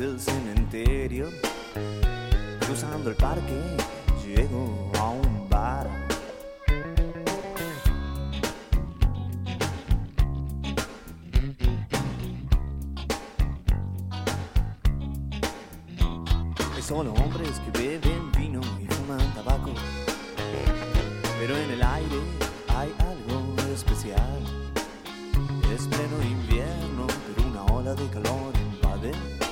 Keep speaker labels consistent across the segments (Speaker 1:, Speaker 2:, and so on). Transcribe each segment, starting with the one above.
Speaker 1: Del cementerio. Cruzando el parque, llego a un bar. Hay solo hombres que beben vino y fuman tabaco. Pero en el aire hay algo especial. Es pleno invierno, pero una ola de calor invade.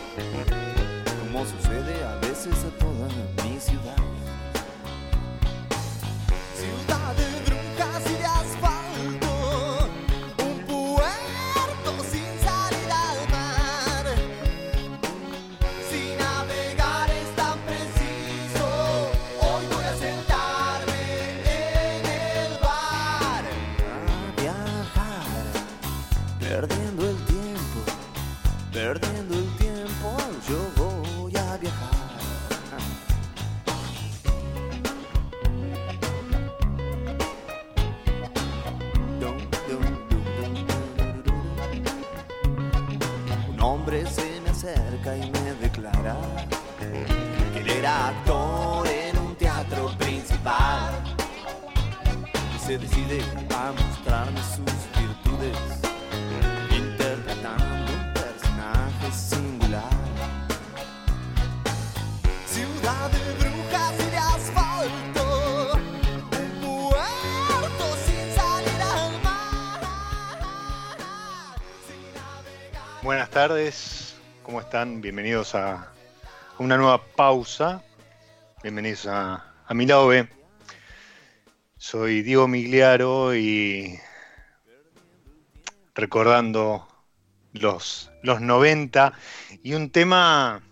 Speaker 1: Como sucede a veces a toda mi ciudad.
Speaker 2: Bienvenidos a una nueva pausa. Bienvenidos a, a mi lado. Soy Diego Migliaro y recordando los, los 90 y un tema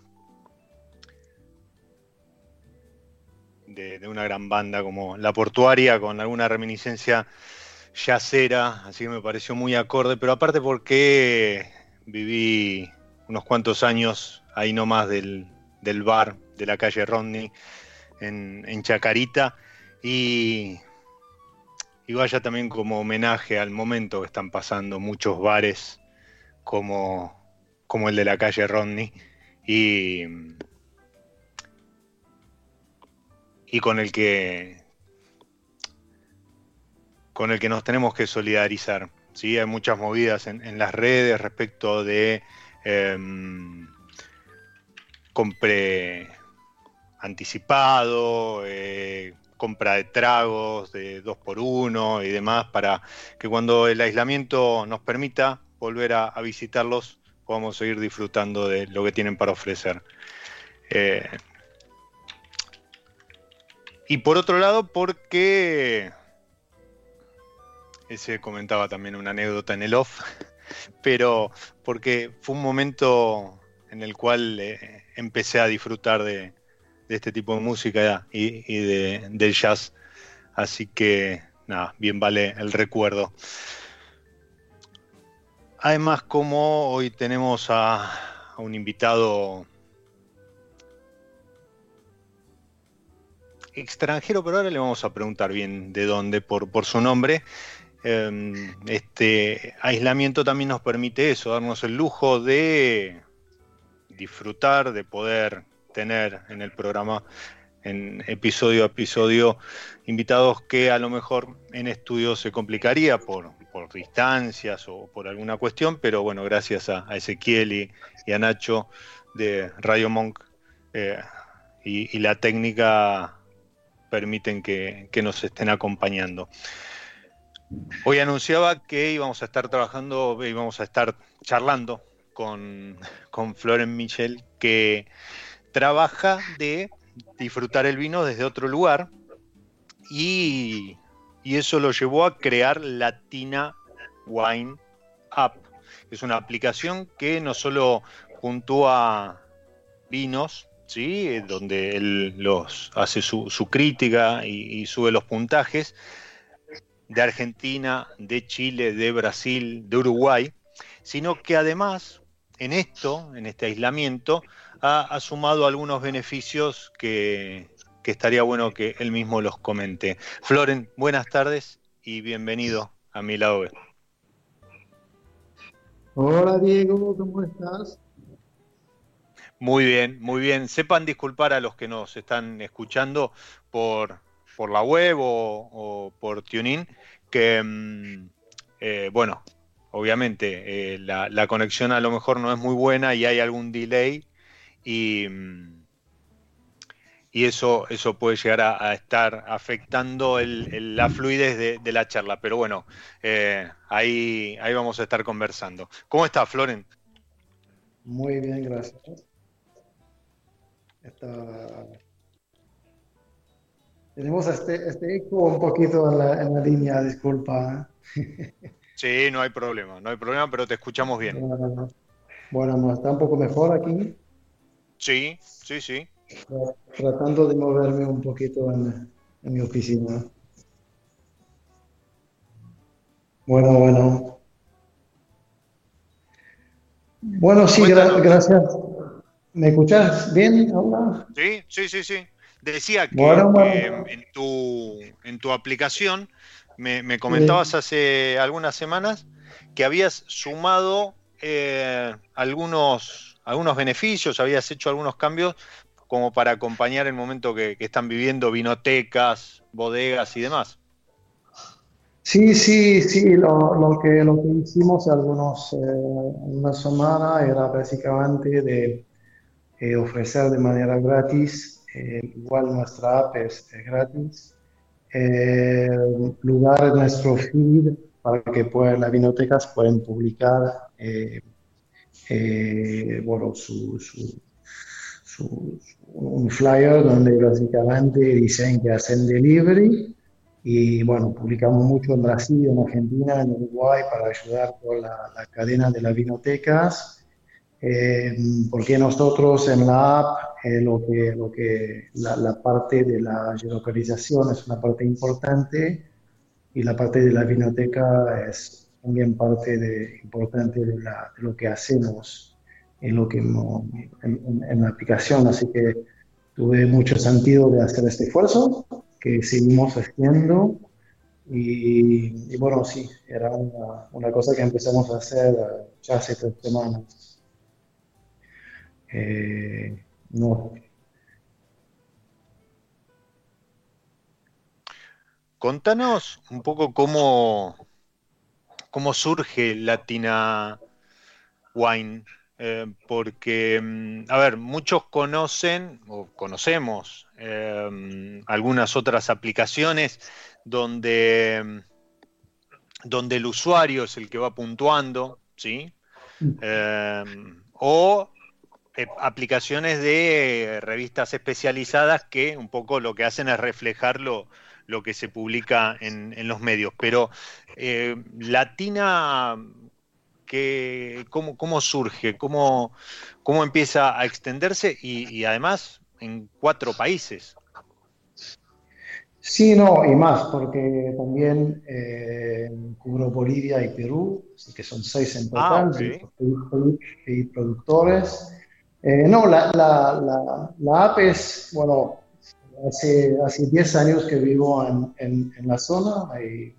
Speaker 2: de, de una gran banda como La Portuaria con alguna reminiscencia yacera, así que me pareció muy acorde, pero aparte porque viví unos cuantos años ahí nomás del, del bar de la calle Rodney en, en Chacarita y, y vaya también como homenaje al momento que están pasando muchos bares como, como el de la calle Rodney y, y con el que con el que nos tenemos que solidarizar. ¿sí? Hay muchas movidas en, en las redes respecto de em, compre anticipado, eh, compra de tragos de dos por uno y demás para que cuando el aislamiento nos permita volver a, a visitarlos podamos seguir disfrutando de lo que tienen para ofrecer. Eh, y por otro lado, porque ese comentaba también una anécdota en el off, pero porque fue un momento en el cual eh, empecé a disfrutar de, este tipo de música y, de, del jazz. Así que, nada, bien vale el recuerdo. Además, como hoy tenemos a, un invitado extranjero, pero ahora le vamos a preguntar bien de dónde, por su nombre. Em, este aislamiento también nos permite eso, darnos el lujo de disfrutar, de poder tener en el programa, en episodio a episodio, invitados que a lo mejor en estudio se complicaría por, distancias o por alguna cuestión, pero bueno, gracias a, Ezequiel y, a Nacho de Radio Monk eh, y, la técnica permiten que, nos estén acompañando. Hoy anunciaba que íbamos a estar trabajando, íbamos a estar charlando con, con Floren Michel, que trabaja de disfrutar el vino desde otro lugar y, eso lo llevó a crear Latina Wine App. Es una aplicación que no solo puntúa vinos, ¿sí? donde él los hace su, crítica y, sube los puntajes de Argentina, de Chile, de Brasil, de Uruguay, sino que además en esto, en este aislamiento, ha, sumado algunos beneficios que, estaría bueno que él mismo los comente. Floren, buenas tardes y bienvenido a mi lado
Speaker 3: Hola Diego, ¿cómo estás?
Speaker 2: Muy bien, muy bien. Sepan disculpar a los que nos están escuchando por, por la web o, por TuneIn, que, mm, eh, bueno, obviamente eh, la, conexión a lo mejor no es muy buena y hay algún delay y, eso, eso puede llegar a, estar afectando la fluidez de, la charla. Pero bueno, eh, ahí, ahí vamos a estar conversando. ¿Cómo está, Floren?
Speaker 3: Muy bien, gracias. Tenemos este, este, eco un poquito en la, en la línea, disculpa.
Speaker 2: sí, no hay problema, no hay problema, pero te escuchamos bien.
Speaker 3: bueno está un poco mejor aquí.
Speaker 2: Sí, sí, sí.
Speaker 3: Tratando de moverme un poquito en, mi oficina. Bueno, bueno. Bueno, sí, gracias. ¿Me escuchas bien ahora?
Speaker 2: Sí, sí, sí, sí. Decía que En, tu, en tu aplicación me, comentabas hace algunas semanas que habías sumado eh, algunos algunos beneficios, habías hecho algunos cambios como para acompañar el momento que, están viviendo vinotecas, bodegas y demás.
Speaker 3: Sí, sí, sí, lo, que, lo que hicimos algunos, eh, una semana era básicamente de eh, ofrecer de manera gratis, eh, igual nuestra app es, gratis, lugar en nuestro feed para que puedan, las vinotecas pueden publicar eh, bueno, su, un flyer donde básicamente dicen que hacen delivery. Y bueno, publicamos mucho en Brasil, en Argentina, en Uruguay para ayudar con la, cadena de las vinotecas, eh, porque nosotros en la app eh, lo que, lo que la, la, parte de la geolocalización es una parte importante y la parte de la vinoteca es también parte de, importante de, lo que hacemos en, lo que, en, la aplicación. Así que tuve mucho sentido de hacer este esfuerzo que seguimos haciendo. Y, bueno, sí, era una, una, cosa que empezamos a hacer ya hace tres semanas. Eh, no.
Speaker 2: Contanos un poco cómo, cómo surge Latina Wine. Eh, porque, mm, a ver, muchos conocen o conocemos eh, algunas otras aplicaciones donde, mm, donde el usuario es el que va puntuando, ¿sí? Eh, o aplicaciones de revistas especializadas que un poco lo que hacen es reflejarlo lo que se publica en, los medios. Pero eh, Latina, que, ¿cómo, surge? ¿Cómo, ¿Cómo empieza a extenderse? Y, además en cuatro países.
Speaker 3: Sí, no, y más, porque también eh, cubro Bolivia y Perú, así que son seis en
Speaker 2: Ah,
Speaker 3: total, y productores. Eh, no, la, la, la, la app es, bueno, hace, hace 10 años que vivo en, en, en la zona, y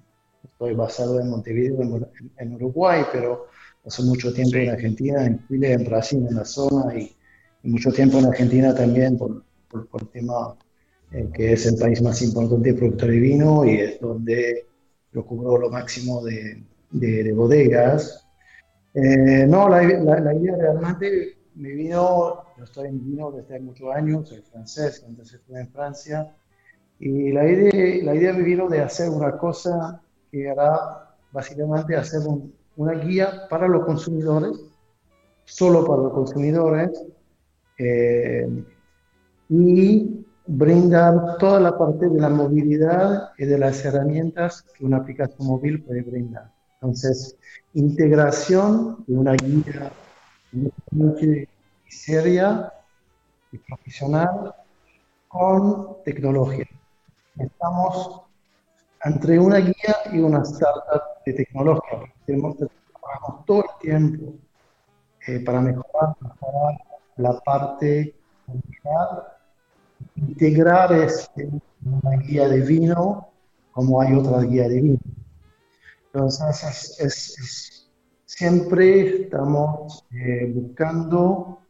Speaker 3: estoy basado en Montevideo, en, en Uruguay, pero paso mucho tiempo en Argentina, en Chile, en Brasil, en la zona, y, y mucho tiempo en Argentina también por, por, por el tema eh, que es el país más importante productor de vino y es donde yo cubro lo máximo de, de, de bodegas. Eh, no, la idea realmente me vino, yo estoy en vino desde hace muchos años, soy francés, antes estuve en Francia, y la idea, la idea me vino de hacer una cosa que era básicamente hacer un- una guía para los consumidores, solo para los consumidores, eh, y brindar toda la parte de la movilidad y de las herramientas que una aplicación móvil puede brindar. Entonces, integración de una guía muy seria y profesional con tecnología. Estamos entre una guía y una startup de tecnología. Tenemos trabajar todo el tiempo eh, para mejorar, mejorar la parte integrar este, una guía de vino como hay otra guía de vino. Entonces, es, es- es- siempre estamos eh, buscando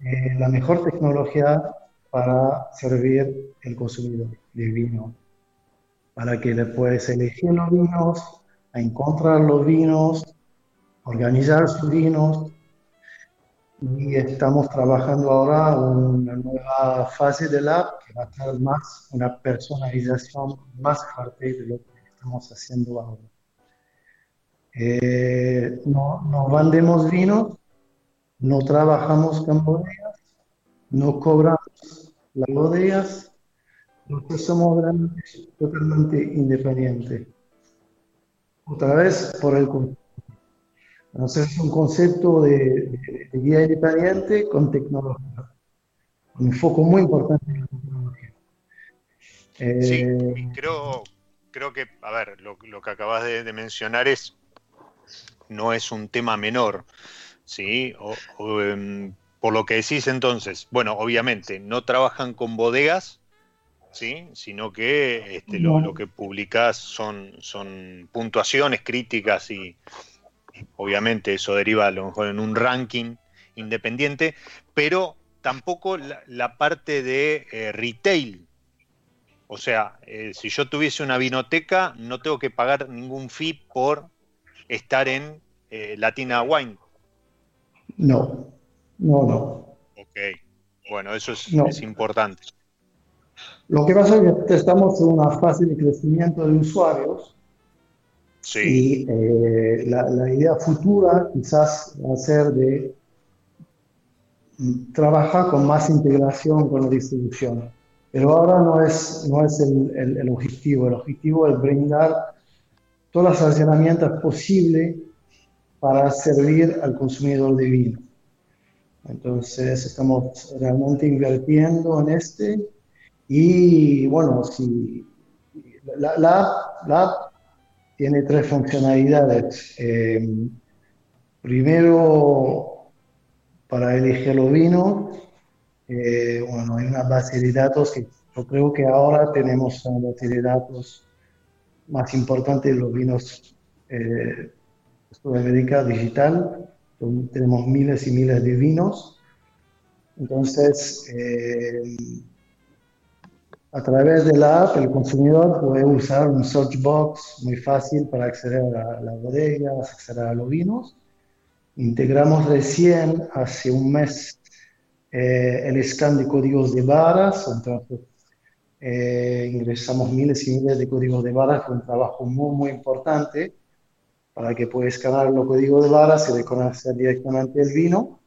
Speaker 3: eh, la mejor tecnología para servir el consumidor de vino, para que le puedes elegir los vinos, encontrar los vinos, organizar sus vinos, y estamos trabajando ahora una nueva fase del app que va a tener más una personalización más fuerte de lo que estamos haciendo ahora. Eh, no, no vendemos vinos, no trabajamos con bodegas, no cobramos las bodegas, nosotros somos totalmente independientes. Otra vez por el entonces es un concepto de, de- de guía independiente con tecnología. Un foco muy importante en la tecnología.
Speaker 2: Sí,
Speaker 3: Eh,
Speaker 2: creo, creo que, a ver, lo, lo que acabas de, de mencionar es, no es un tema menor, ¿sí? O- o, em, por lo que decís entonces, bueno, obviamente, no trabajan con bodegas, ¿sí? Sino que este, lo, que publicás son, son puntuaciones, críticas y obviamente eso deriva a lo mejor en un ranking independiente, pero tampoco la, la parte de eh, retail, o sea, eh, si yo tuviese una vinoteca, no tengo que pagar ningún fee por estar en eh, Latina Wine.
Speaker 3: no, no, no.
Speaker 2: Ok, bueno, eso es,
Speaker 3: No.
Speaker 2: es importante.
Speaker 3: Lo que pasa es que estamos en una fase de crecimiento de usuarios
Speaker 2: Sí,
Speaker 3: y eh, la, la idea futura quizás va a ser de trabajar con más integración con la distribución. Pero ahora no es, no es el, el- el objetivo. El objetivo es brindar todas las herramientas posibles para servir al consumidor de vino. Entonces estamos realmente invirtiendo en este y bueno, si la, la app- tiene tres funcionalidades. Eh, primero, para elegir los vinos, eh, bueno, hay una base de datos que yo creo que ahora tenemos una base de datos más importante de los vinos eh, Sudamérica digital. Tenemos miles y miles de vinos. Entonces, eh, a través de la app, el consumidor puede usar un search box muy fácil para acceder a las bodegas, acceder a los vinos. Integramos recién, hace un mes, eh, el scan de códigos de barras. Entonces, eh, ingresamos miles y miles de códigos de barras, fue un trabajo muy, muy importante para que puedas escanear los códigos de barras y reconocer directamente el vino.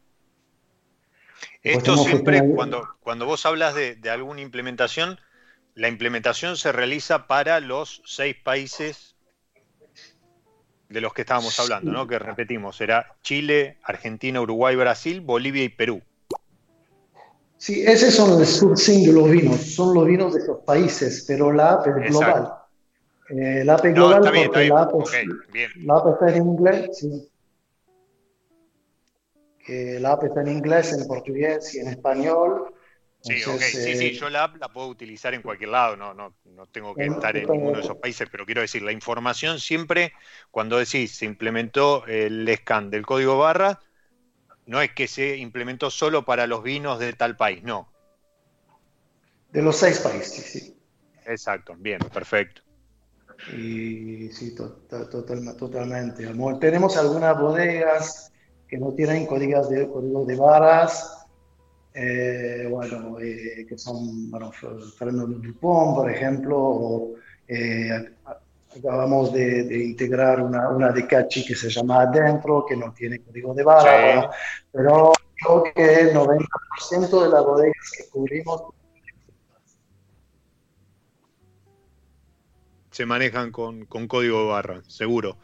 Speaker 2: esto siempre, cuando, cuando vos hablas de, de alguna implementación, la implementación se realiza para los seis países de los que estábamos hablando, ¿no? Que repetimos, era Chile, Argentina, Uruguay, Brasil, Bolivia y Perú.
Speaker 3: Sí, esos son el sourcing los vinos, son los vinos de esos países, pero la app es global. Eh, la app es global porque la, app, la app, está en inglés, sí. la app está en inglés, en portugués y en español.
Speaker 2: Sí, sí, sí, eh, yo la app la puedo utilizar en cualquier lado, no, no, no tengo que estar en ninguno de esos países, pero quiero decir, la información siempre, cuando decís se implementó el scan del código barra, no es que se implementó solo para los vinos de tal país, no.
Speaker 3: De los seis países, sí.
Speaker 2: Exacto, bien, perfecto.
Speaker 3: Y sí, totalmente. Tenemos algunas bodegas que no tienen códigos de, códigos de varas, eh, bueno, eh, que son, bueno, Fernando Dupont, por ejemplo, o, eh, acabamos de, integrar una, una de Cachi que se llama Adentro, que no tiene código de barra, pero creo que el 90% de las bodegas que cubrimos
Speaker 2: se manejan con, código de barra, seguro.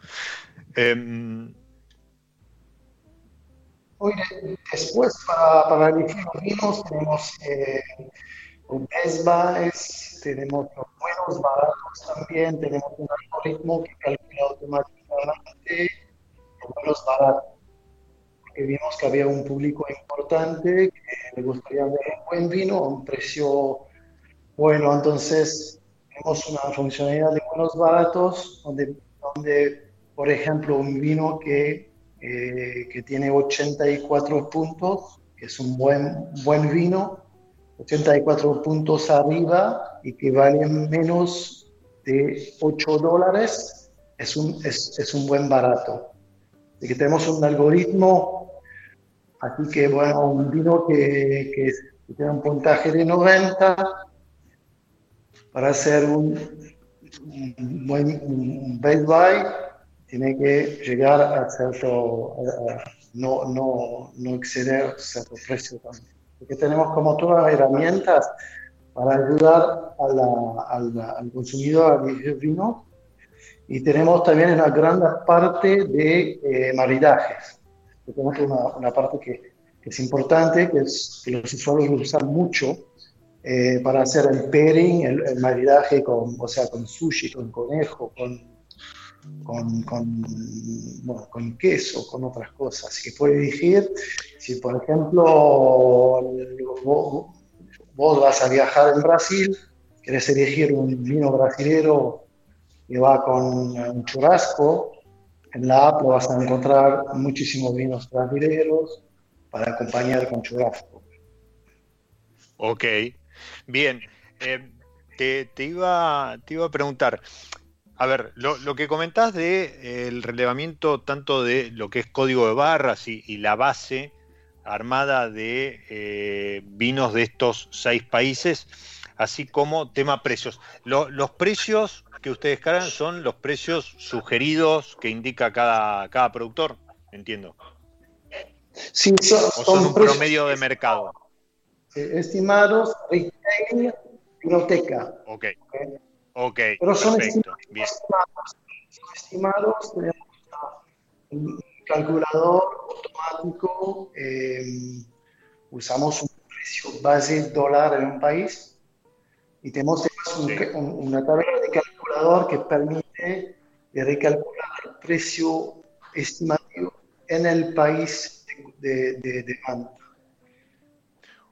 Speaker 2: Em,
Speaker 3: después para, para elegir los vinos tenemos eh, un ESBA, tenemos los buenos baratos también, tenemos un algoritmo que calcula automáticamente los buenos baratos. Porque vimos que había un público importante que le gustaría ver un buen vino a un precio bueno, entonces tenemos una funcionalidad de buenos baratos donde, donde por ejemplo, un vino que, eh, que tiene 84 puntos, que es un buen, buen vino, 84 puntos arriba y que vale menos de 8 dólares, es un, es, es un buen barato. Así que tenemos un algoritmo aquí que, bueno, un vino que, que tiene un puntaje de 90 para hacer un, buen un best buy, tiene que llegar a cierto, no, no, no exceder cierto precio también porque tenemos como todas las herramientas para ayudar al consumidor a elegir vino y tenemos también una gran parte de eh, maridajes. Tenemos una, parte que, es importante, que, es, que los usuarios lo usan mucho eh, para hacer el pairing, el, maridaje con, o sea, con sushi, con conejo, con, con, con, con queso, con otras cosas. Que puede elegir, si por ejemplo vas a viajar en Brasil, querés elegir un vino brasilero que va con un churrasco, en la app vas a encontrar muchísimos vinos brasileños para acompañar con churrasco.
Speaker 2: Ok, bien. Eh, te, iba, te iba a preguntar, a ver, lo, que comentás de eh, el relevamiento tanto de lo que es código de barras y, la base armada de eh, vinos de estos seis países, así como tema precios. los precios que ustedes cargan son los precios sugeridos que indica cada, cada productor, entiendo.
Speaker 3: Sí, son,
Speaker 2: o son, un promedio de mercado.
Speaker 3: Estimados, retail, biblioteca.
Speaker 2: Ok. Ok,
Speaker 3: Pero son estimados, son estimados, un calculador automático, eh, usamos un precio base dólar en un país y tenemos una tabla de calculador que permite recalcular el precio estimativo en el país de, de,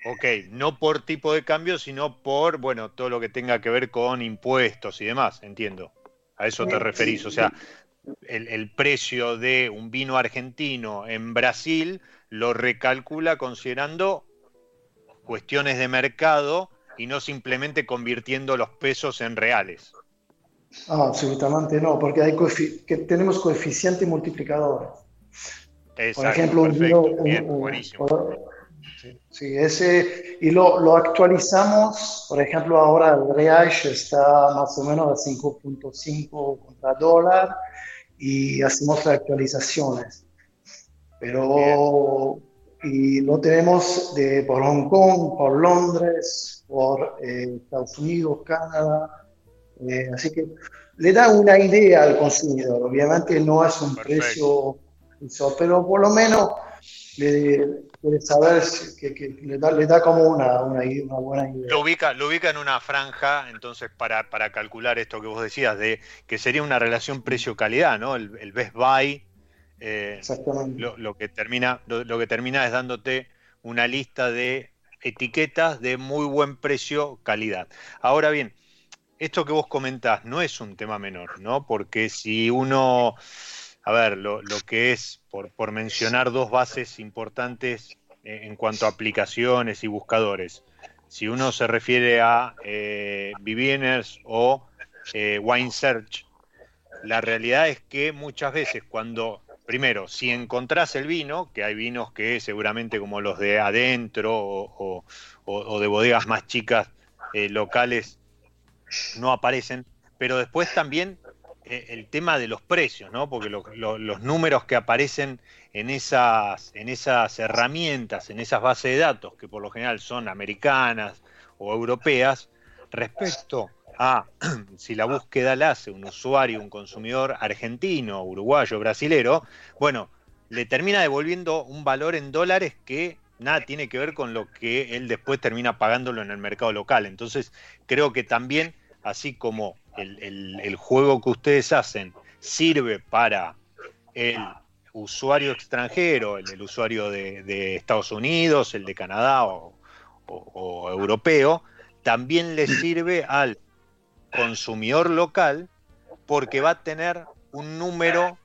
Speaker 2: Ok, no por tipo de cambio, sino por, bueno, todo lo que tenga que ver con impuestos y demás, entiendo. A eso te referís. O sea, el, precio de un vino argentino en Brasil lo recalcula considerando cuestiones de mercado y no simplemente convirtiendo los pesos en reales.
Speaker 3: Ah, absolutamente no, porque hay que tenemos coeficientes multiplicadores. Por ejemplo, un vino, buenísimo Sí, ese, y lo, lo, actualizamos, por ejemplo, ahora el real está más o menos a 5.5 contra dólar y hacemos las actualizaciones. Pero, y lo tenemos de, por Hong Kong, por Londres, por eh, Estados Unidos, Canadá. Eh, así que le da una idea al consumidor. Obviamente no es un precio, pero por lo menos le, saber que, le, da, le, da, como una, una, buena idea.
Speaker 2: Lo ubica, lo ubica en una franja, entonces, para, para calcular esto que vos decías, de que sería una relación precio-calidad, ¿no? El, el Best Buy. Eh, Exactamente. Lo, que termina, lo, que termina es dándote una lista de etiquetas de muy buen precio-calidad. Ahora bien, esto que vos comentás no es un tema menor, ¿no? Porque si uno a ver, lo, que es, por, mencionar dos bases importantes eh, en cuanto a aplicaciones y buscadores. Si uno se refiere a eh, o eh, Wine Search, la realidad es que muchas veces cuando, primero, si encontrás el vino, que hay vinos que seguramente como los de adentro o, de bodegas más chicas locales no aparecen, pero después también eh, el tema de los precios, ¿no? Porque los números que aparecen en esas, en esas herramientas, en esas bases de datos, que por lo general son americanas o europeas, respecto a si la búsqueda la hace un usuario, un consumidor argentino, uruguayo, brasilero, bueno, le termina devolviendo un valor en dólares que nada tiene que ver con lo que él después termina pagándolo en el mercado local. Entonces, creo que también, así como el, juego que ustedes hacen sirve para el usuario extranjero, el, usuario de, Estados Unidos, el de Canadá o, europeo, también le sirve al consumidor local porque va a tener un número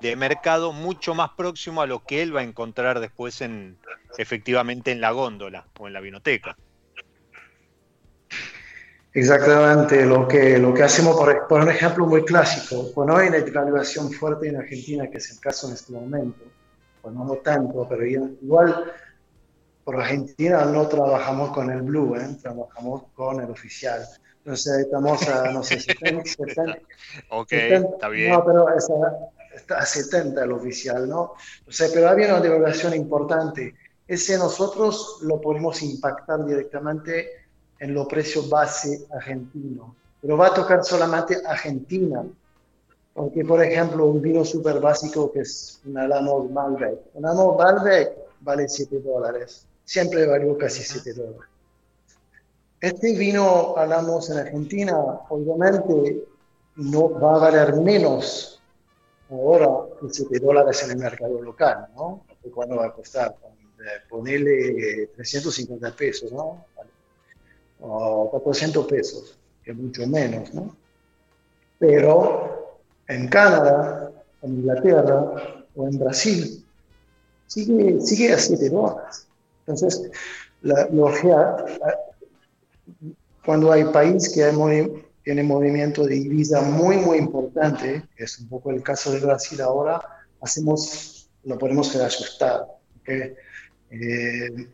Speaker 2: de mercado mucho más próximo a lo que él va a encontrar después en efectivamente en la góndola o en la vinoteca.
Speaker 3: Exactamente lo que, lo que hacemos, por, por un ejemplo muy clásico, cuando hay una devaluación fuerte en Argentina, que es el caso en este momento, pues no tanto, pero igual por Argentina no trabajamos con el blue, ¿eh? trabajamos con el oficial. Entonces estamos a, no sé, 70, 70
Speaker 2: ok, está bien.
Speaker 3: No, pero está a 70 el oficial, ¿no? O sea, pero había una devaluación importante. Ese nosotros lo podemos impactar directamente en los precios base argentino, pero va a tocar solamente Argentina, porque por ejemplo un vino súper básico que es un Alamo Malbec, un Alamo Malbec vale 7 dólares, siempre valió casi 7 dólares. Este vino Alamos en Argentina, obviamente no va a valer menos ahora que 7 dólares en el mercado local, ¿no? ¿Cuándo va a costar? Ponerle 350 pesos, ¿no? O 400 pesos, que es mucho menos, ¿no? Pero en Canadá, en Inglaterra o en Brasil, sigue, sigue a 7 dólares. Entonces, la, cuando hay país que hay tiene movimiento de divisa muy, muy importante, que es un poco el caso de Brasil ahora, hacemos, lo podemos reajustar. ¿okay? Eh,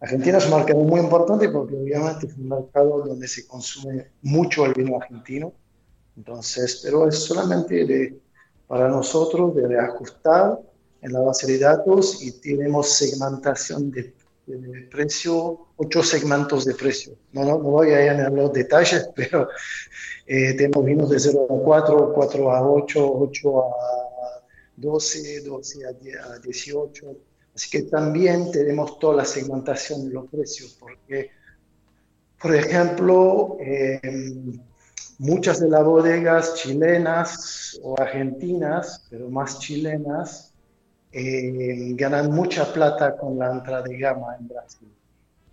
Speaker 3: Argentina es un mercado muy importante porque obviamente es un mercado donde se consume mucho el vino argentino. Entonces, pero es solamente de, para nosotros de reajustar en la base de datos y tenemos segmentación de, precio, ocho segmentos de precio. No, no, voy a ir en los detalles, pero eh, tenemos vinos de 0 a 4, 4 a 8, 8 a 12, 12 a 18 Así que también tenemos toda la segmentación de los precios, porque, por ejemplo, muchas de las bodegas chilenas o argentinas, pero más chilenas, eh, ganan mucha plata con la entrada de gama en Brasil.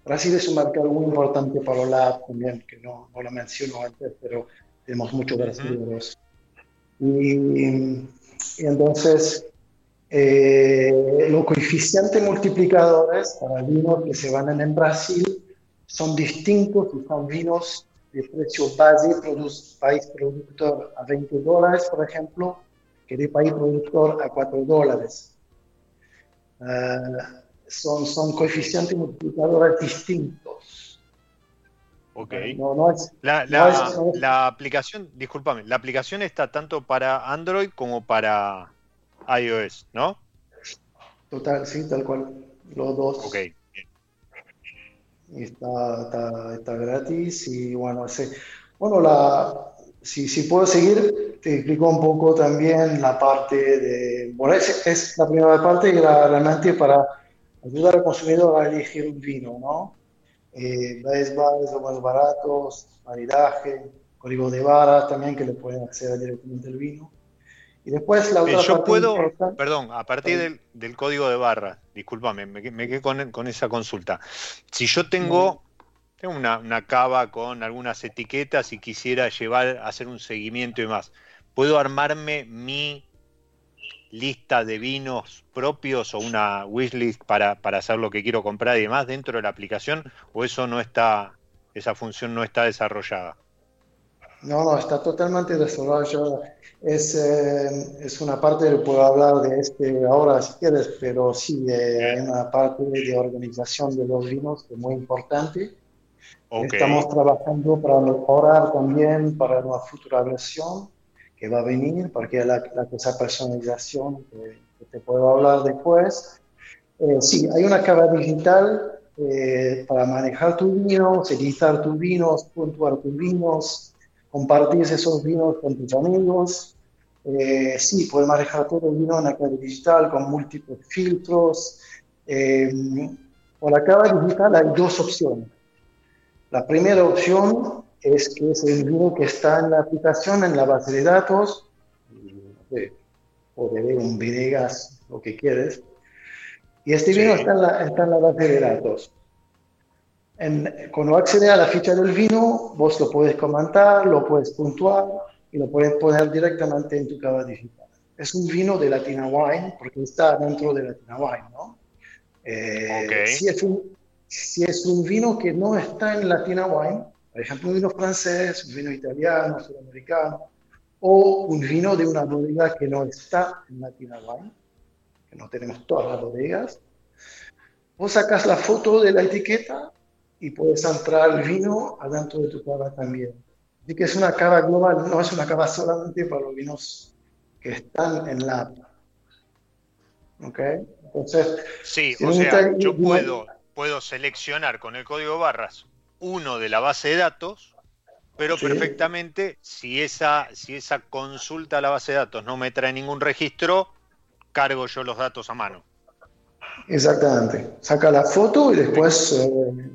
Speaker 3: Brasil es un mercado muy importante para la también, que no, no lo menciono antes, pero tenemos muchos brasileños. Y, y entonces, eh, los coeficientes multiplicadores para vinos que se van en Brasil son distintos si son vinos de precio base, país productor a 20 dólares, por ejemplo, que de país productor a 4 dólares. Ah, son, son coeficientes multiplicadores distintos.
Speaker 2: Ok. la, la, la aplicación, discúlpame, la aplicación está tanto para Android como para iOS, ¿no?
Speaker 3: Total, sí, tal cual. Los dos.
Speaker 2: Ok.
Speaker 3: Está, está, está, gratis y bueno, ese, bueno la, si, si puedo seguir, te explico un poco también la parte de... Bueno, es, es la primera parte y era realmente para ayudar al consumidor a elegir un vino, ¿no? Eh, base los más baratos, maridaje, código de barras también que le pueden acceder directamente al vino.
Speaker 2: Y después la otra Yo puedo, perdón, a partir del, del, código de barra, discúlpame, me, me quedé con, con, esa consulta. Si yo tengo, tengo una, una, cava con algunas etiquetas y quisiera llevar, hacer un seguimiento y más, ¿puedo armarme mi lista de vinos propios o una wishlist para, para hacer lo que quiero comprar y demás dentro de la aplicación? ¿O eso no está, esa función no está desarrollada?
Speaker 3: No, no, está totalmente desarrollado. Es, eh, es una parte, puedo hablar de este ahora si quieres, pero sí, hay una parte de organización de los vinos que es muy importante. Estamos trabajando para mejorar también para una futura versión que va a venir, porque la, la esa personalización que, te puedo hablar después. Eh, sí, hay una cara digital eh, para manejar tus vinos, editar tus vinos, puntuar tus vinos, compartir esos vinos con tus amigos. Eh, sí, puedes manejar todo el vino en la clave digital con múltiples filtros. Eh, con la clave digital hay dos opciones. La primera opción es que es el vino que está en la aplicación, en la base de datos, o de un Venegas, lo que quieres. Y este vino está, en la, está en la base de datos cuando accedes a la ficha del vino, vos lo puedes comentar, lo puedes puntuar y lo puedes poner directamente en tu cava digital. Es un vino de Latina Wine, porque está dentro de Latina Wine, ¿no? Eh, si, es un, si es un vino que no está en Latina Wine, por ejemplo, un vino francés, un vino italiano, sudamericano, o un vino de una bodega que no está en Latina Wine, que no tenemos todas las bodegas, vos sacas la foto de la etiqueta y puedes entrar el vino adentro de tu cava también. Así que es una cava global, no es una cava solamente para los vinos que están en la app. ¿Ok?
Speaker 2: Entonces, sí, o sea, yo puedo, puedo seleccionar con el código barras uno de la base de datos, pero perfectamente si esa, si esa consulta a la base de datos no me trae ningún registro, cargo yo los datos a mano.
Speaker 3: Exactamente. Saca la foto y después, eh,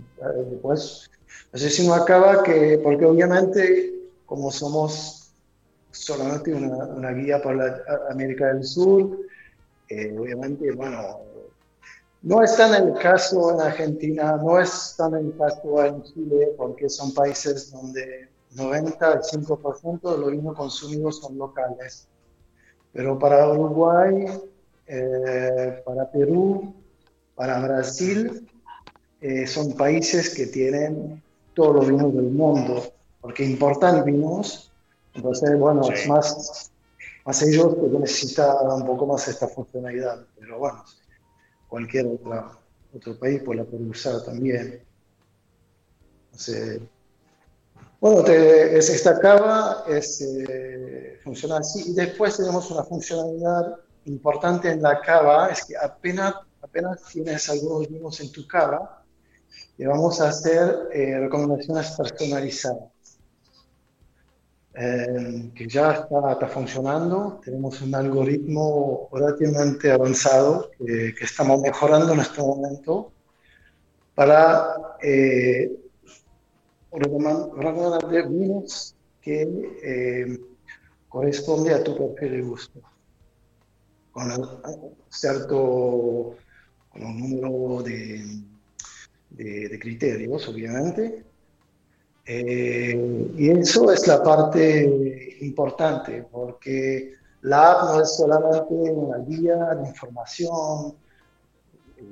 Speaker 3: después no sé si no acaba que, porque obviamente como somos solamente una, una guía para América del Sur, eh, obviamente, bueno, no está en el caso en Argentina, no está en el caso en Chile, porque son países donde 95% de los vinos consumidos son locales. Pero para Uruguay, eh, para Perú, para Brasil, eh, son países que tienen todos los vinos del mundo, porque importan vinos, entonces, bueno, es más, más ellos que necesitan un poco más esta funcionalidad, pero bueno, cualquier otro país pues la puede usar también. bueno, es, esta cava es, eh, funciona así y después tenemos una funcionalidad importante en la cava, es que apenas apenas tienes algunos vinos en tu cava, y vamos a hacer eh, recomendaciones personalizadas. Eh, que ya está, está, funcionando. Tenemos un algoritmo relativamente avanzado que, estamos mejorando en este momento para eh, recomendar vinos que eh, corresponde a tu perfil de gusto. Con cierto con un número de, de, criterios, obviamente. Eh, y eso es la parte importante, porque la app no es solamente una guía de información,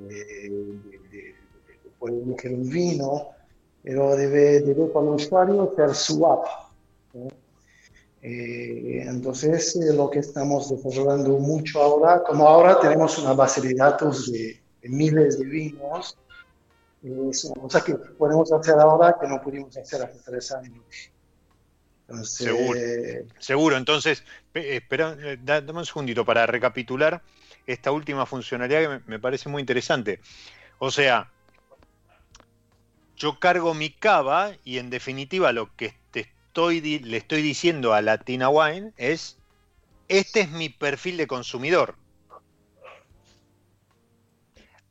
Speaker 3: eh, de, puede elegir un vino, pero debe, debe para el usuario ser su app. Eh, entonces, lo que estamos desarrollando mucho ahora, como ahora tenemos una base de datos de miles de vinos. Es una cosa que podemos hacer ahora que no pudimos hacer hace tres años.
Speaker 2: seguro, seguro. Entonces, espera, eh, dame un segundito para recapitular esta última funcionalidad que me, parece muy interesante. O sea, yo cargo mi cava y en definitiva lo que te, estoy, le estoy diciendo a Latina Wine es, este es mi perfil de consumidor.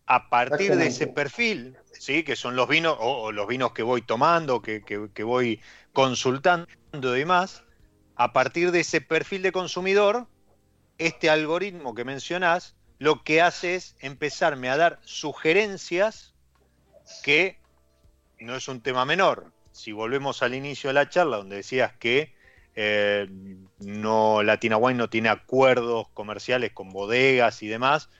Speaker 2: A partir de ese perfil, ¿sí? que son los vinos, o, los vinos que voy tomando, que, que voy consultando y demás, a partir de ese perfil de consumidor, este algoritmo que mencionás lo que hace es empezarme a dar sugerencias que no es un tema menor. Si volvemos al inicio de la charla, donde decías que eh, no, Latina Wine no tiene acuerdos comerciales con bodegas y demás,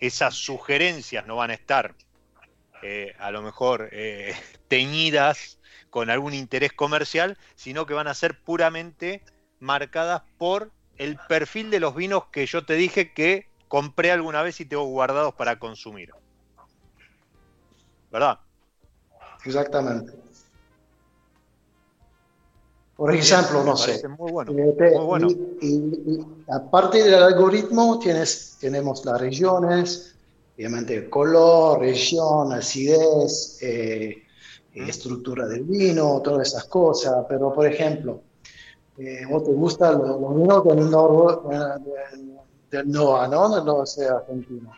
Speaker 2: esas sugerencias no van a estar eh, a lo mejor eh, teñidas con algún interés comercial, sino que van a ser puramente marcadas por el perfil de los vinos que yo te dije que compré alguna vez y tengo guardados para consumir. ¿Verdad?
Speaker 3: Exactamente. Por ejemplo, no sé.
Speaker 2: Muy bueno. Eh, muy bueno.
Speaker 3: Y, aparte del algoritmo, tienes, tenemos las regiones, obviamente color, región, acidez, eh, estructura del vino, todas esas cosas. Pero, por ejemplo, eh, vos te gusta los, vinos del, nor, del, del NOA, ¿no? Del norte argentino.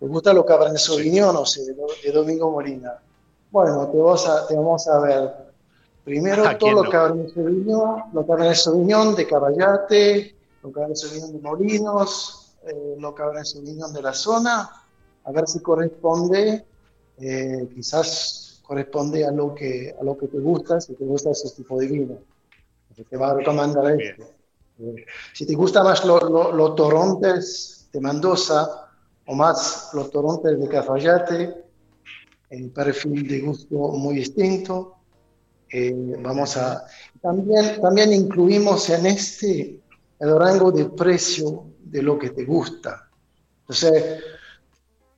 Speaker 3: ¿Te gusta los Cabernet Sauvignon, no sé, de, Domingo Molina? Bueno, te vamos a, te vamos a ver primero todos los Cabernet Sauvignon, los Cabernet Sauvignon de Caballate, los Cabernet Sauvignon de Molinos, eh, los Cabernet Sauvignon de la zona, a ver si corresponde, eh, quizás corresponde a lo, que, a lo que te gusta, si te gusta ese tipo de vino te va a recomendar este. Eh, si te gustan más los torontes de Mendoza o más los torontes de Cafayate, el perfil de gusto muy distinto. Eh, vamos a también, también incluimos en este el rango de precio de lo que te gusta. Entonces,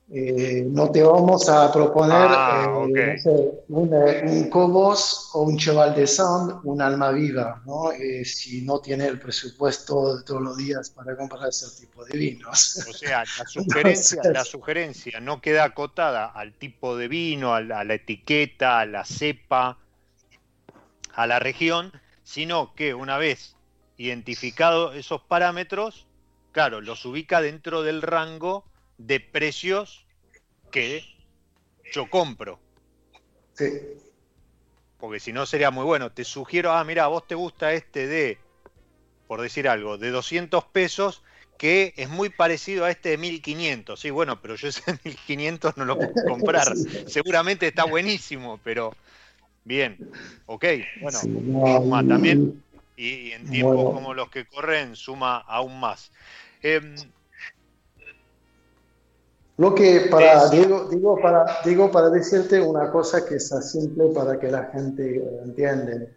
Speaker 3: eh, no te vamos a proponer
Speaker 2: ah,
Speaker 3: eh, un, Cobos o un Cheval de Sound, un alma viva, ¿no? Eh, si no tiene el presupuesto de todos los días para comprar ese tipo de vinos.
Speaker 2: O sea, la sugerencia, la sugerencia no queda acotada al tipo de vino, a la, a la etiqueta, a la cepa, a la región, sino que una vez identificados esos parámetros, claro, los ubica dentro del rango de precios que yo compro.
Speaker 3: Sí.
Speaker 2: Porque si no sería muy bueno. Te sugiero, ah, mira, a vos te gusta este de, por decir algo, de 200 pesos, que es muy parecido a este de 1500. Sí, bueno, pero yo ese de 1500 no lo puedo comprar. Seguramente está buenísimo, pero bien, ok. Bueno, suma también. Y, en tiempos como los que corren, suma aún más. Em,
Speaker 3: lo que para, digo, digo, para, digo para decirte una cosa que es simple para que la gente entienda.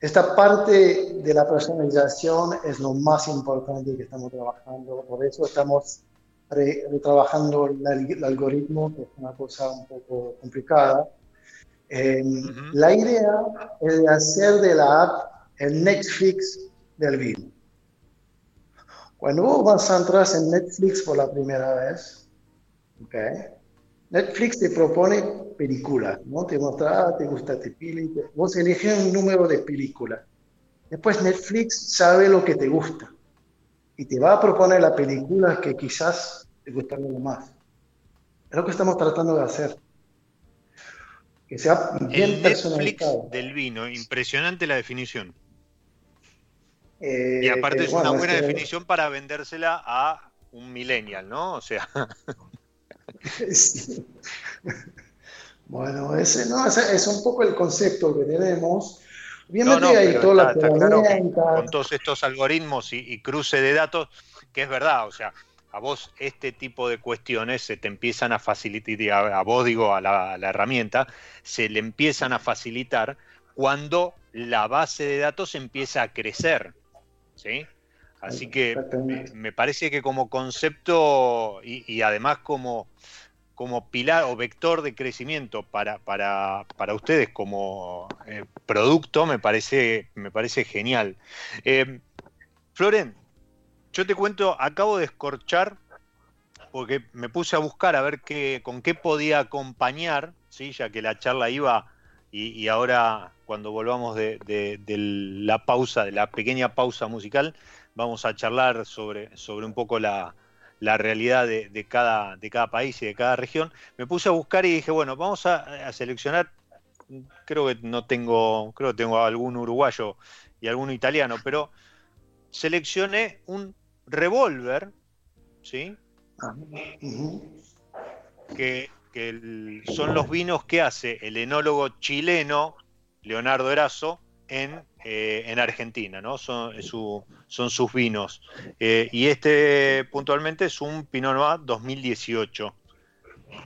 Speaker 3: Esta parte de la personalización es lo más importante que estamos trabajando, por eso estamos trabajando el, algoritmo, que es una cosa un poco complicada. Em, la idea es de hacer de la app el Netflix del vino. Cuando vos vas a entrar en Netflix por la primera vez, Okay. Netflix te propone películas, ¿no? Te muestra, ah, te gusta este peli, vos eliges un número de películas. Después Netflix sabe lo que te gusta y te va a proponer las películas que quizás te gustan más. Es lo que estamos tratando de hacer.
Speaker 2: Que sea bien El Netflix del vino, impresionante la definición. Eh, y aparte eh, es una buena definición para vendérsela a un millennial, ¿no? O sea.
Speaker 3: Bueno, ese, no, es un poco el concepto que tenemos. Obviamente hay toda la
Speaker 2: con todos estos algoritmos y, cruce de datos, que es verdad, o sea, a vos este tipo de cuestiones se te empiezan a facilitar, a, vos digo, a la, herramienta, se le empiezan a facilitar cuando la base de datos empieza a crecer. ¿sí? Así que me, parece que como concepto y además como como pilar o vector de crecimiento para, para, para ustedes como eh, producto me parece, me parece genial. Eh, Floren, yo te cuento, acabo de escorchar porque me puse a buscar a ver qué, con qué podía acompañar, ¿sí? ya que la charla iba y, ahora cuando volvamos de, la pausa, de la pequeña pausa musical, vamos a charlar sobre, sobre un poco la, realidad de, cada, de cada país y de cada región. Me puse a buscar y dije, bueno, vamos a, seleccionar, creo que no tengo, creo que tengo algún uruguayo y algún italiano, pero seleccioné un revólver, ¿sí? Ah, que que son los vinos que hace el enólogo chileno Leonardo Erazo en, eh, en Argentina, ¿no? Son, son sus vinos. Eh, y este puntualmente es un Pinot Noir 2018.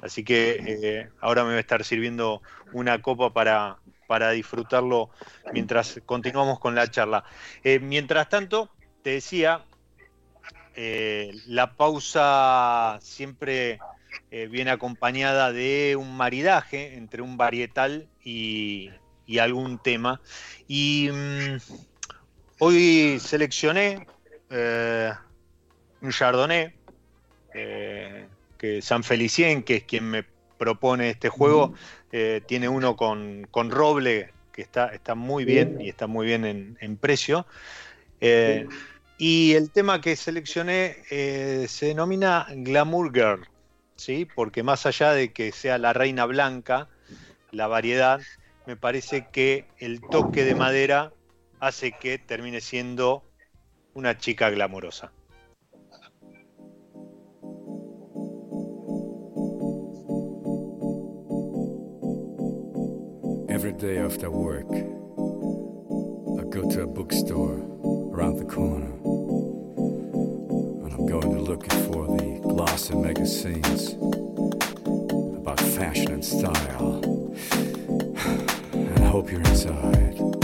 Speaker 2: Así que eh, ahora me va a estar sirviendo una copa para, para disfrutarlo mientras continuamos con la charla. mientras tanto, te decía, la pausa siempre eh, viene acompañada de un maridaje entre un varietal y, algún tema. Y mm, hoy seleccioné eh, un Chardonnay, eh, que San Felicien, que es quien me propone este juego, tiene uno con, roble, que está, está muy bien y está muy bien en, precio. Y el tema que seleccioné se denomina Glamour Girl. ¿sí? porque más allá de que sea la reina blanca, la variedad, me parece que el toque de madera hace que termine siendo una chica glamorosa.
Speaker 4: Every day after work, I go to a bookstore around the corner. Going to look for the glossy magazines about fashion and style. And I hope you're inside.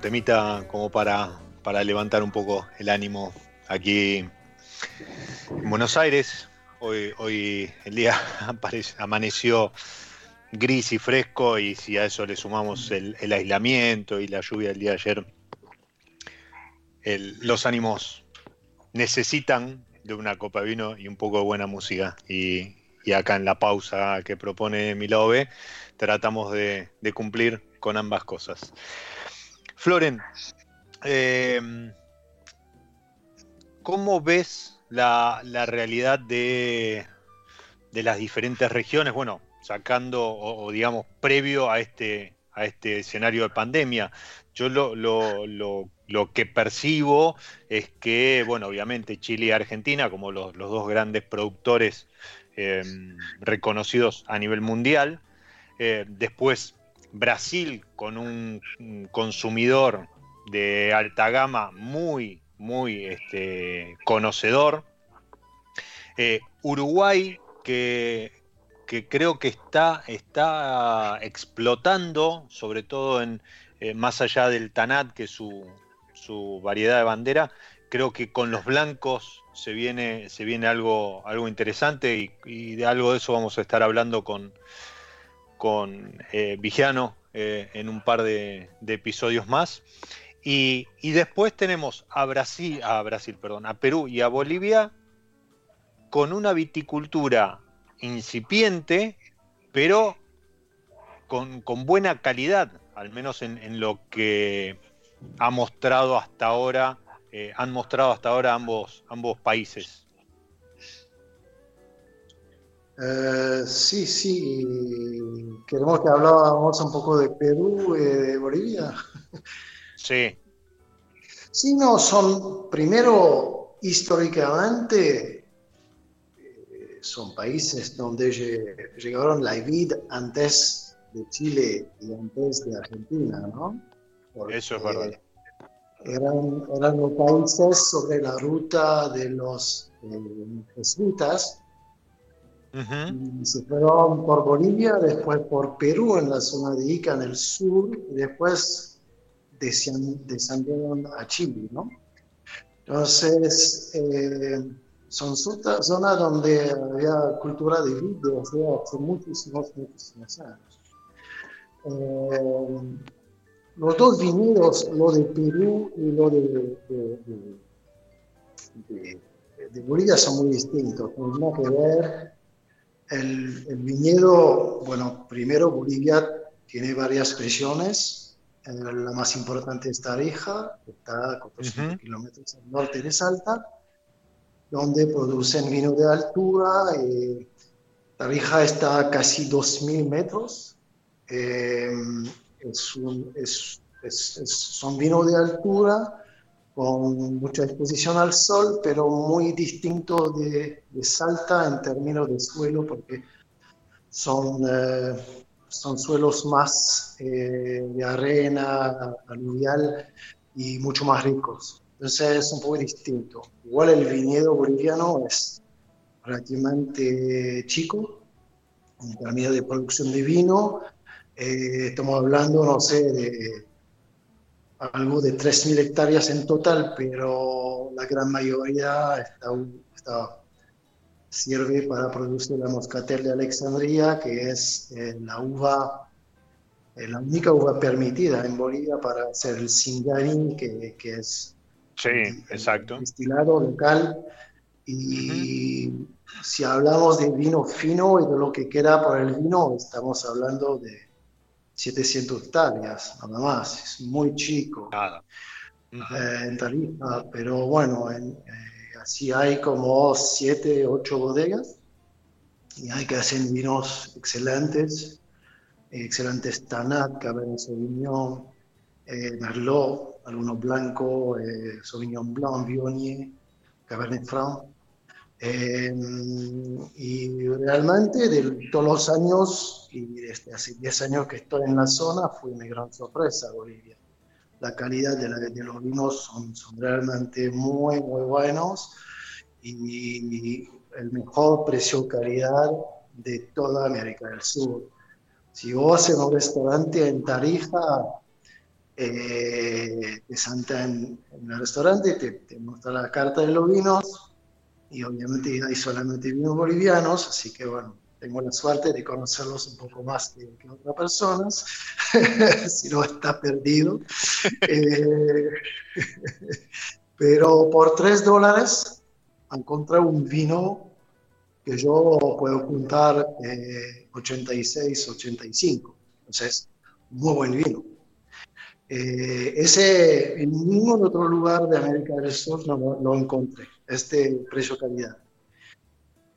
Speaker 2: Temita como para, para levantar un poco el ánimo aquí en Buenos Aires. Hoy, hoy el día amaneció gris y fresco y si a eso le sumamos el, aislamiento y la lluvia del día de ayer, los ánimos necesitan de una copa de vino y un poco de buena música. Y, acá en la pausa que propone Milove tratamos de, cumplir con ambas cosas. Floren, eh, ¿cómo ves la, realidad de, de las diferentes regiones? Bueno, sacando o, digamos previo a este, a este escenario de pandemia. Yo lo, lo, que percibo es que, bueno, obviamente Chile y Argentina, como los, dos grandes productores em, reconocidos a nivel mundial, eh, después Brasil con un consumidor de alta gama muy, muy este, conocedor, eh, Uruguay que que creo que está, está explotando, sobre todo en eh, más allá del Tanat, que es su, su, variedad de bandera, creo que con los blancos se viene, se viene algo, algo interesante y, de algo de eso vamos a estar hablando con, con eh, Vigiano eh, en un par de, episodios más. Y, después tenemos a Brasil, a Brasil, perdón, a Perú y a Bolivia con una viticultura incipiente, pero con, buena calidad, al menos en, lo que ha mostrado hasta ahora, eh, han mostrado hasta ahora ambos, ambos países.
Speaker 3: Eh, sí, sí, queremos que hablábamos un poco de Perú y de Bolivia.
Speaker 2: Sí.
Speaker 3: Sí, no, son primero históricamente son países donde llegaron la vid antes de Chile y antes de Argentina, ¿no?
Speaker 2: Eso es verdad.
Speaker 3: Eran, eran los países sobre la ruta de los eh, jesuitas. Se fueron por Bolivia, después por Perú en la zona de Ica en el sur, y después descendieron a Chile, ¿no? Entonces, eh, son zonas donde había cultura de vidrio hace muchísimos, muchísimos años. Eh, los dos viñedos, lo de Perú y lo de, de, Bolivia, son muy distintos. Tenemos que ver el, el, viñedo, bueno, primero Bolivia tiene varias regiones. Eh, la más importante es Tarija, que está a 400 kilómetros al norte de Salta donde producen vino de altura. Eh, Tarija está a casi 2.000 metros. Eh, es son vinos de altura con mucha exposición al sol, pero muy distinto de, Salta en términos de suelo, porque son, eh, son suelos más eh, de arena, aluvial y mucho más ricos. Entonces es un poco distinto. Igual el viñedo boliviano es relativamente chico en términos de producción de vino. Eh, estamos hablando, no sé, de algo de 3.000 hectáreas en total, pero la gran mayoría está, sirve para producir la moscatel de Alexandria, que es eh, la uva, eh, la única uva permitida en Bolivia para hacer el singarín, que, que es
Speaker 2: Sí, exacto.
Speaker 3: Destilado local. Y si hablamos de vino fino y de lo que queda por el vino, estamos hablando de 700 hectáreas, nada más. Es muy chico. Eh, en Tarifa, pero bueno, en, eh, así hay como 7, 8 bodegas y hay que hacer vinos excelentes, excelentes Tanat, Cabernet Sauvignon, eh, Merlot, algunos blancos, eh, Sauvignon Blanc, Viognier, Cabernet Franc. Eh, y realmente de todos los años, y desde hace 10 años que estoy en la zona, fue una gran sorpresa Bolivia. La calidad de, los vinos son, son, realmente muy, muy buenos y el mejor precio-calidad de toda América del Sur. Si vos en un restaurante en Tarija eh, te senta en, el restaurante, te, te, muestra la carta de los vinos y obviamente hay solamente vinos bolivianos, así que bueno, tengo la suerte de conocerlos un poco más que, otras personas, si no está perdido. Eh, pero por 3 dólares encontré un vino que yo puedo juntar 86, 85. Entonces, muy buen vino. Eh, ese en ningún otro lugar de América del Sur no lo encontré, este precio-calidad.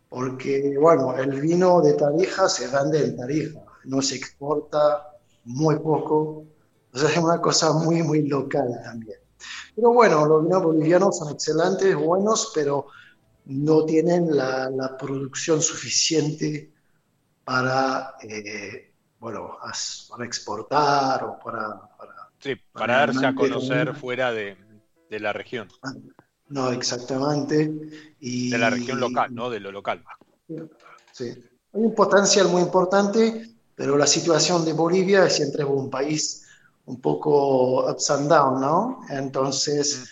Speaker 3: Porque, bueno, el vino de Tarija se vende en Tarija, no se exporta muy poco, o sea, es una cosa muy, muy local también. Pero bueno, los vinos bolivianos son excelentes, buenos, pero no tienen la, producción suficiente para, eh, bueno, para exportar o para...
Speaker 2: sí, para, darse a conocer fuera de, de, la región.
Speaker 3: No, exactamente.
Speaker 2: Y, de la región local, ¿no? De lo local.
Speaker 3: Sí. Hay un potencial muy importante, pero la situación de Bolivia es siempre un país un poco ups and down, ¿no? Entonces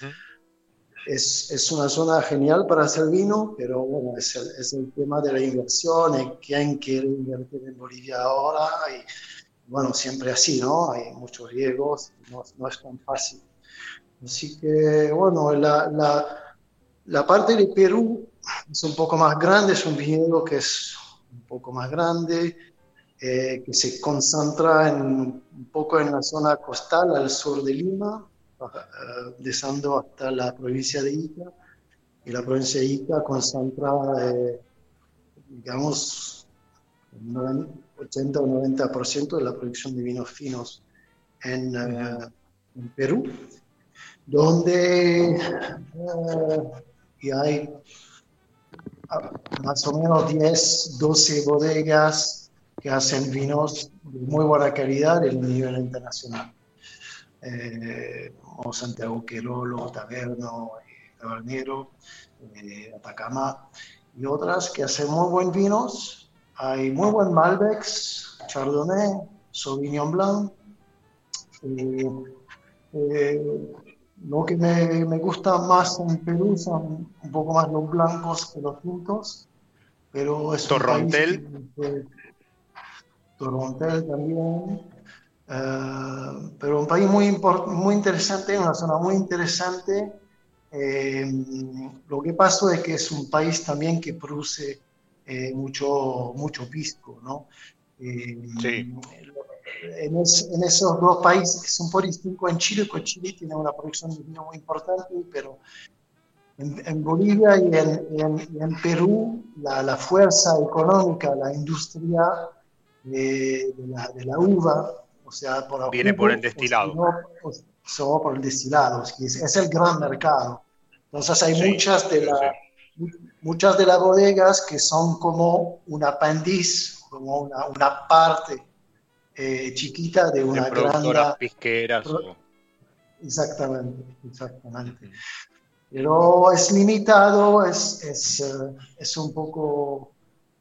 Speaker 3: es, es, una zona genial para hacer vino, pero bueno, es el, es el tema de la inversión, quién quiere invertir en Bolivia ahora, y bueno, siempre así, ¿no? Hay muchos riesgos, no, no es tan fácil. Así que, bueno, la, la, la, parte de Perú es un poco más grande, es un viñedo que es un poco más grande, eh, que se concentra en, un poco en la zona costal al sur de Lima, eh, descendo hasta la provincia de Ica, y la provincia de Ica concentra, eh, digamos, 80 o 90% de la producción de vinos finos en, eh, en Perú, donde y hay ah, más o menos 10, 12 bodegas que hacen vinos de muy buena calidad el nivel internacional eh, como Santiago Querolo, Taberno, Tabernero, eh, Atacama y otras que hacen muy buen vinos. Hay muy buen Malbecs, Chardonnay, Sauvignon Blanc. Eh, eh, lo que me, me, gusta más en Perú son un poco más los blancos que los tintos, pero es
Speaker 2: Torrontel.
Speaker 3: Torrontel también. Eh, pero un país muy, muy interesante, una zona muy interesante. Eh, lo que pasa es que es un país también que produce eh, mucho, mucho pisco, ¿no?
Speaker 2: sí.
Speaker 3: En, en, esos dos países, son por distinto en Chile, porque Chile tiene una producción de vino muy importante, pero en, en Bolivia y en, en Perú la, la, fuerza económica, la industria de, la, de la uva o sea, por
Speaker 2: Viene por el destilado.
Speaker 3: O por el destilado, es, el gran mercado. Entonces hay muchas, de la, muchas de las bodegas que son como un apéndice, como una, una parte eh, chiquita de una gran...
Speaker 2: pisqueras.
Speaker 3: Exactamente, exactamente. Pero es limitado, es, es, eh, es un poco,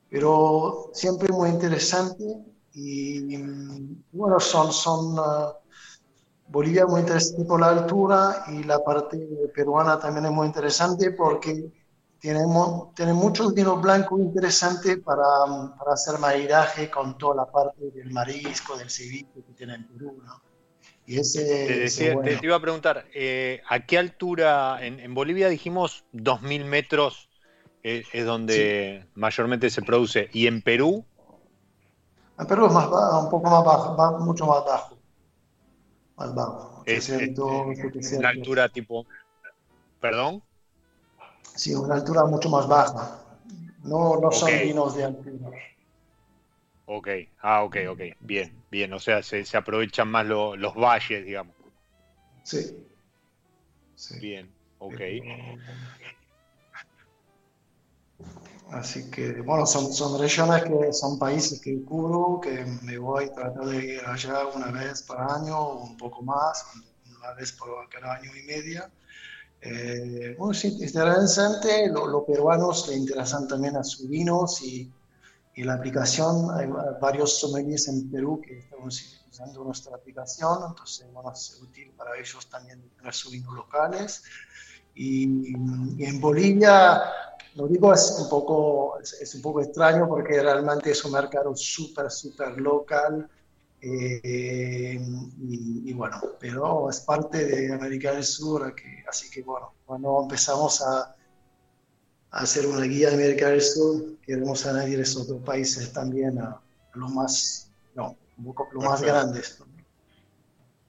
Speaker 3: pero siempre muy interesante y bueno, son, son uh, Bolivia muy interesante por la altura y la parte peruana también es muy interesante porque tenemos, tiene muchos vinos blancos interesantes para, para, hacer maridaje con toda la parte del marisco, del ceviche que tiene en Perú. ¿no?
Speaker 2: Y ese, te, iba a preguntar, eh, ¿a qué altura en, Bolivia dijimos 2.000 metros es, es donde mayormente se produce? ¿Y en Perú?
Speaker 3: En Perú es más bajo, un poco más bajo, va mucho más bajo. Más bajo.
Speaker 2: Es, una altura tipo. ¿Perdón?
Speaker 3: Sí, una altura mucho más baja. No, no son vinos de altura.
Speaker 2: Ok, ah, ok, ok. Bien, bien. O sea, se, se aprovechan más los valles, digamos.
Speaker 3: Sí.
Speaker 2: sí. Bien, ok.
Speaker 3: Así que, bueno, son, son regiones que son países que cubro, que me voy a tratar de ir allá una vez por año o un poco más, una vez por cada año y media. Eh, bueno, sí, es interesante, los peruanos le interesan también a sus vinos y, y, la aplicación, hay varios sommeliers en Perú que estamos usando nuestra aplicación, entonces bueno, es útil para ellos también tener sus vinos locales. Y, en Bolivia, lo digo, es un poco, es, un poco extraño porque realmente es un mercado súper, súper local. Eh, y, bueno, pero es parte de América del Sur, así que bueno, cuando empezamos a, hacer una guía de América del Sur, queremos añadir esos otros países también a, los más, no, los más grandes.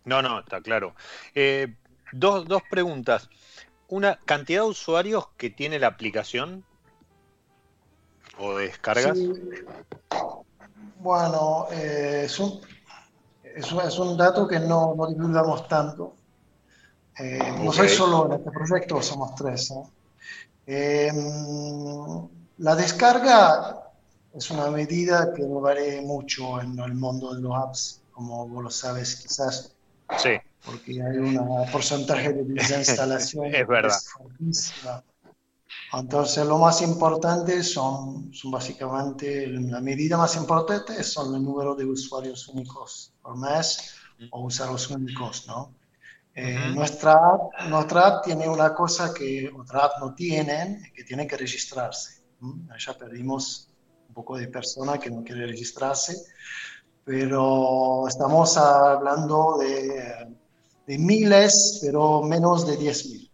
Speaker 2: No, no, está claro. Eh, dos, dos preguntas una cantidad de usuarios que tiene la aplicación o descargas?
Speaker 3: Bueno, eh, es, un, es, un, dato que no, no divulgamos tanto. Eh, no soy solo en este proyecto, somos tres. Eh, la descarga es una medida que no vale mucho en el mundo de los apps, como vos lo sabes quizás.
Speaker 2: Sí
Speaker 3: porque hay un porcentaje de desinstalación
Speaker 2: es verdad.
Speaker 3: Entonces, lo más importante son, son básicamente, la medida más importante son el número de usuarios únicos por mes o usuarios únicos, ¿no? Eh, nuestra, app, nuestra app tiene una cosa que otras app no tienen, que tienen que registrarse. Ya perdimos un poco de personas que no quieren registrarse, pero estamos hablando de de miles, pero menos de 10.000.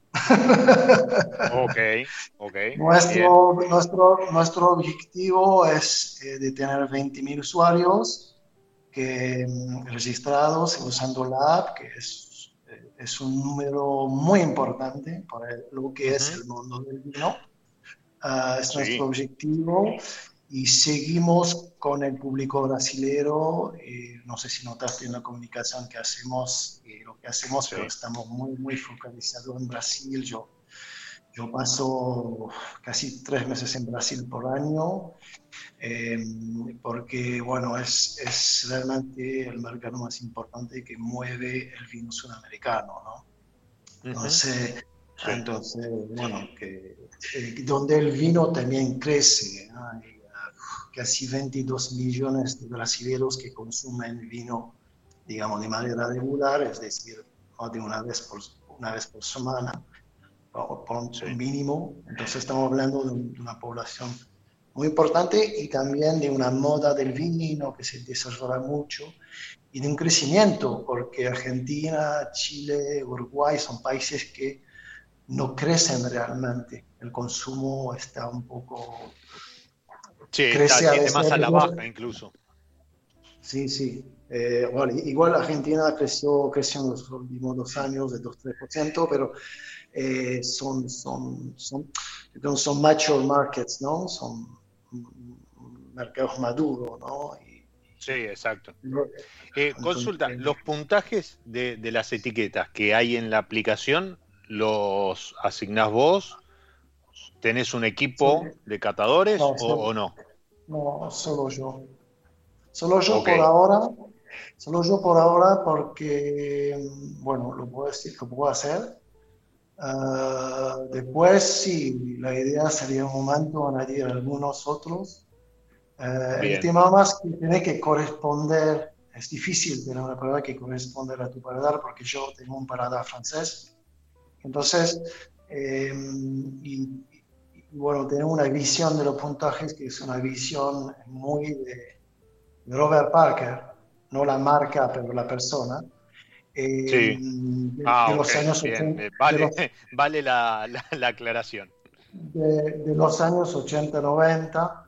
Speaker 2: ok, ok.
Speaker 3: Nuestro, nuestro, nuestro objetivo es eh, de tener 20.000 usuarios que, mm, registrados usando la app, que es, eh, es un número muy importante para lo que es el mundo del vino. Ah, es nuestro objetivo y seguimos con el público brasilero. Eh, no sé si notaste en la comunicación que hacemos, eh, lo que hacemos, pero estamos muy, muy focalizados en Brasil. Yo, yo paso casi tres meses en Brasil por año, eh, porque, bueno, es, es, realmente el mercado más importante que mueve el vino sudamericano, ¿no? Entonces, entonces bueno, que, donde el vino también crece, ¿no? casi 22 millones de brasileños que consumen vino, digamos, de manera regular, es decir, de una vez por, una vez por semana, o por un mínimo. Entonces estamos hablando de, una población muy importante y también de una moda del vino que se desarrolla mucho y de un crecimiento, porque Argentina, Chile, Uruguay son países que no crecen realmente. El consumo está un poco
Speaker 2: Sí, crece más a la baja incluso.
Speaker 3: Sí, sí. Eh, igual Argentina creció, creció en los últimos dos años de 2-3%, pero eh, son, son, son, son mature markets, ¿no? Son mercados maduros, ¿no?
Speaker 2: sí, exacto. Eh, consulta, ¿los puntajes de, de, las etiquetas que hay en la aplicación los asignás vos ¿Tenés un equipo de catadores o, no?
Speaker 3: No, solo yo. Solo yo por ahora. Solo yo por ahora porque, bueno, lo puedo decir, lo puedo hacer. Ah, después, sí, la idea sería un momento añadir algunos otros. Uh, el tema más que tiene que corresponder, es difícil tener una prueba que corresponde a tu paladar porque yo tengo un paladar francés. Entonces, eh, y, bueno, tenemos una visión de los puntajes que es una visión muy de, Robert Parker, no la marca, pero la persona.
Speaker 2: Eh, sí. De, ah, los años 80, Vale, vale la, la, aclaración.
Speaker 3: De, los años 80-90.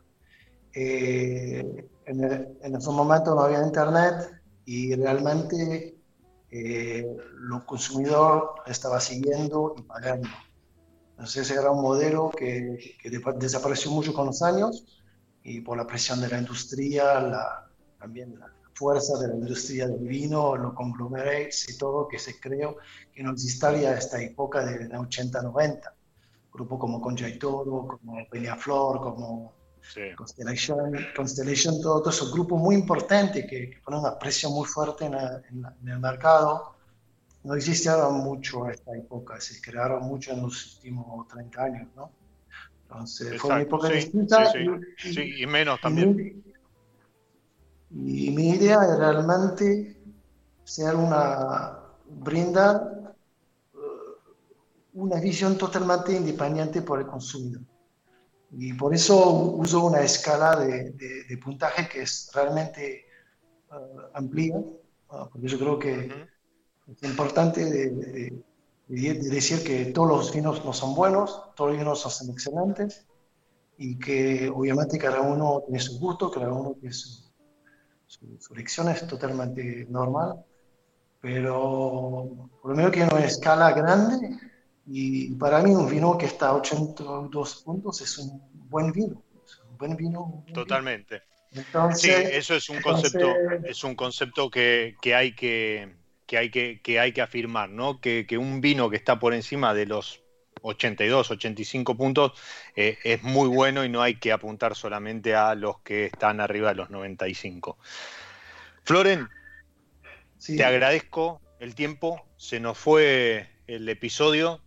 Speaker 3: Eh, en, en ese momento no había internet y realmente eh, los consumidores estaba siguiendo y pagando. Entonces era un modelo que, que, desapareció mucho con los años y por la presión de la industria, la, también la fuerza de la industria del vino, los conglomerates y todo que se creó que no existía esta época de, 80-90. Grupos como Conjaitoro, como Peñaflor, como Constellation, Constellation, todos esos grupos muy importantes que, que ponen una presión muy fuerte en, en el mercado no existieron mucho esta época, se crearon mucho en los últimos 30 años, ¿no? Entonces fue una época distinta.
Speaker 2: Sí, y, y, menos también.
Speaker 3: Y mi, idea es realmente ser una, brinda eh, una visión totalmente independiente por el consumidor. Y por eso uso una escala de, de, puntaje que es realmente uh, amplia, uh, porque yo creo que es importante de, decir que todos los vinos no son buenos, todos los vinos son excelentes y que obviamente cada uno tiene su gusto, cada uno tiene su, su, su es totalmente normal, pero por lo menos que en una escala grande y para mí un vino que está a 82 puntos es un buen vino. un buen vino.
Speaker 2: Totalmente. sí, eso es un concepto, es un concepto que, que hay que, que, hay que, que hay que afirmar, ¿no? Que, que, un vino que está por encima de los 82, 85 puntos eh, es muy bueno y no hay que apuntar solamente a los que están arriba de los 95. Floren, te agradezco el tiempo, se nos fue el episodio,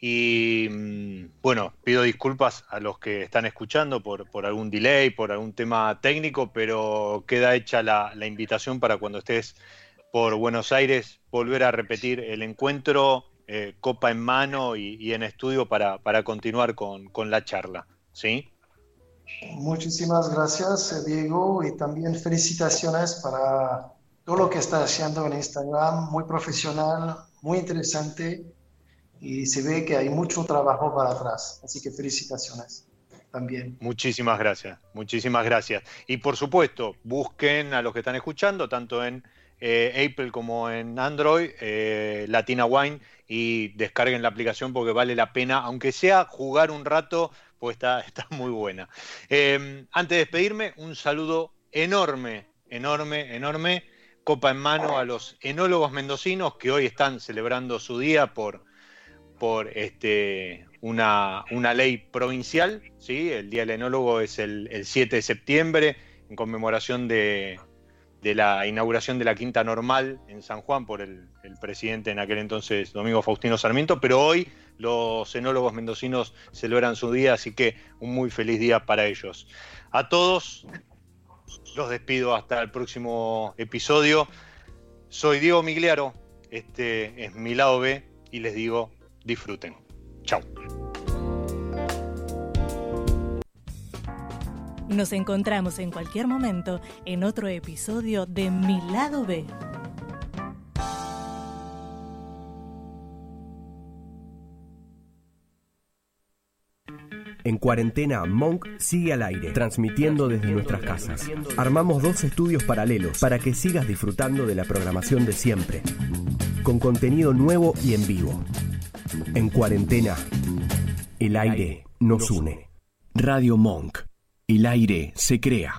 Speaker 2: y mm, bueno, pido disculpas a los que están escuchando por, por algún delay, por algún tema técnico, pero queda hecha la, la, invitación para cuando estés por Buenos Aires volver a repetir el encuentro, eh, copa en mano y, y en estudio para, para continuar con, con, la charla. ¿sí?
Speaker 3: Muchísimas gracias, Diego, y también felicitaciones para todo lo que estás haciendo en Instagram, muy profesional, muy interesante y se ve que hay mucho trabajo para atrás. Así que felicitaciones también.
Speaker 2: Muchísimas gracias, muchísimas gracias. Y por supuesto, busquen a los que están escuchando, tanto en eh, Apple como en Android, eh, Latina Wine, y descarguen la aplicación porque vale la pena, aunque sea jugar un rato, pues está, está muy buena. Eh, antes de despedirme, un saludo enorme, enorme, enorme, copa en mano a los enólogos mendocinos que hoy están celebrando su día por por este, una, una, ley provincial, ¿sí? el Día del Enólogo es el 7 de septiembre, en conmemoración de, de, la inauguración de la Quinta Normal en San Juan por el, presidente en aquel entonces, Domingo Faustino Sarmiento, pero hoy los enólogos mendocinos celebran su día, así que un muy feliz día para ellos. A todos los despido hasta el próximo episodio. Soy Diego Migliaro, este es mi lado B y les digo disfruten. Chao.
Speaker 5: Nos encontramos en cualquier momento en otro episodio de Mi lado B.
Speaker 6: En cuarentena, Monk sigue al aire, transmitiendo desde nuestras casas. Armamos dos estudios paralelos para que sigas disfrutando de la programación de siempre, con contenido nuevo y en vivo. En cuarentena, el aire nos une. Radio Monk. El aire se crea.